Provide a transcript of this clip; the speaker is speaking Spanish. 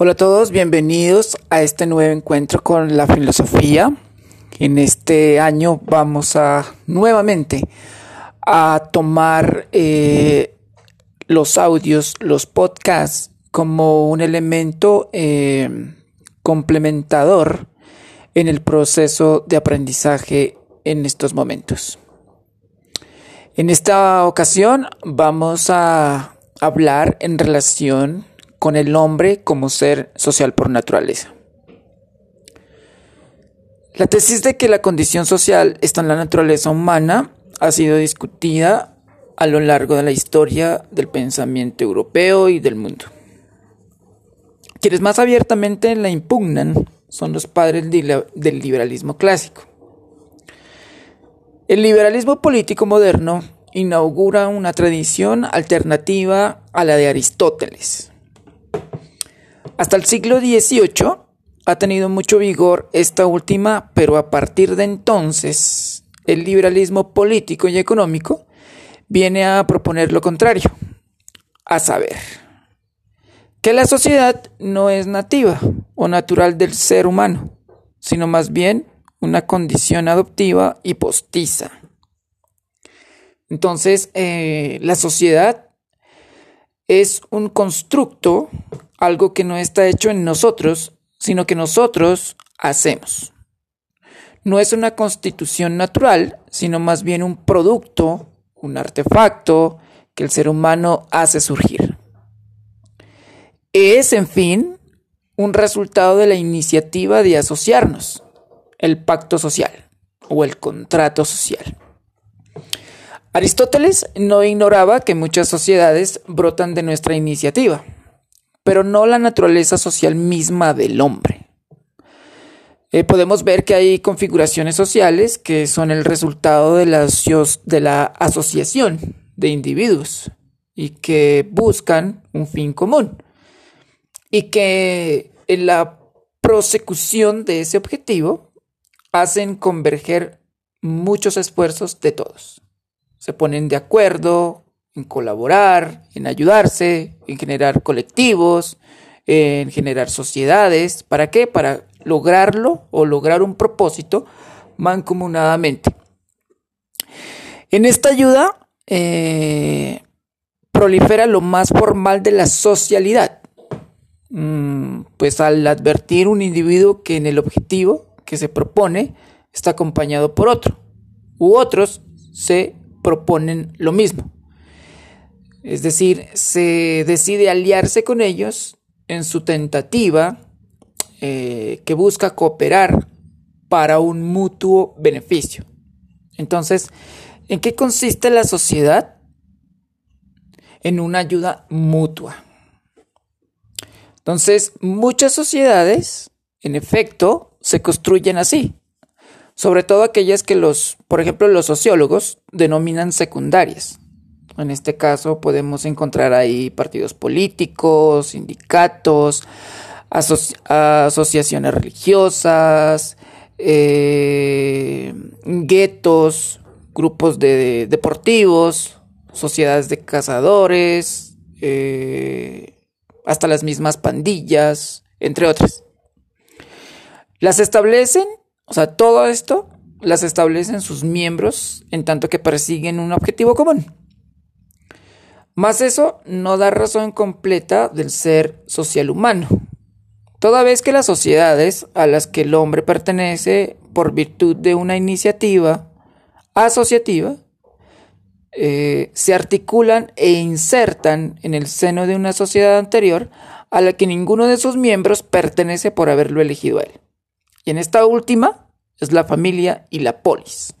Hola a todos, bienvenidos a este nuevo encuentro con la filosofía. En este año vamos a nuevamente a tomar eh, los audios, los podcasts como un elemento eh, complementador en el proceso de aprendizaje en estos momentos. En esta ocasión vamos a hablar en relación con el hombre como ser social por naturaleza. La tesis de que la condición social está en la naturaleza humana ha sido discutida a lo largo de la historia del pensamiento europeo y del mundo. Quienes más abiertamente la impugnan son los padres del liberalismo clásico. El liberalismo político moderno inaugura una tradición alternativa a la de Aristóteles. Hasta el siglo XVIII ha tenido mucho vigor esta última, pero a partir de entonces el liberalismo político y económico viene a proponer lo contrario, a saber, que la sociedad no es nativa o natural del ser humano, sino más bien una condición adoptiva y postiza. Entonces, eh, la sociedad es un constructo algo que no está hecho en nosotros, sino que nosotros hacemos. No es una constitución natural, sino más bien un producto, un artefacto que el ser humano hace surgir. Es, en fin, un resultado de la iniciativa de asociarnos, el pacto social o el contrato social. Aristóteles no ignoraba que muchas sociedades brotan de nuestra iniciativa pero no la naturaleza social misma del hombre. Eh, podemos ver que hay configuraciones sociales que son el resultado de la, de la asociación de individuos y que buscan un fin común y que en la prosecución de ese objetivo hacen converger muchos esfuerzos de todos. Se ponen de acuerdo, en colaborar, en ayudarse, en generar colectivos, en generar sociedades. ¿Para qué? Para lograrlo o lograr un propósito mancomunadamente. En esta ayuda eh, prolifera lo más formal de la socialidad. Mm, pues al advertir un individuo que en el objetivo que se propone está acompañado por otro, u otros se proponen lo mismo. Es decir, se decide aliarse con ellos en su tentativa eh, que busca cooperar para un mutuo beneficio. Entonces, ¿en qué consiste la sociedad? En una ayuda mutua. Entonces, muchas sociedades, en efecto, se construyen así. Sobre todo aquellas que los, por ejemplo, los sociólogos denominan secundarias. En este caso podemos encontrar ahí partidos políticos, sindicatos, asociaciones religiosas, eh, guetos, grupos de, deportivos, sociedades de cazadores, eh, hasta las mismas pandillas, entre otras. Las establecen, o sea, todo esto las establecen sus miembros en tanto que persiguen un objetivo común. Más eso no da razón completa del ser social humano, toda vez que las sociedades a las que el hombre pertenece por virtud de una iniciativa asociativa eh, se articulan e insertan en el seno de una sociedad anterior a la que ninguno de sus miembros pertenece por haberlo elegido él. Y en esta última es la familia y la polis.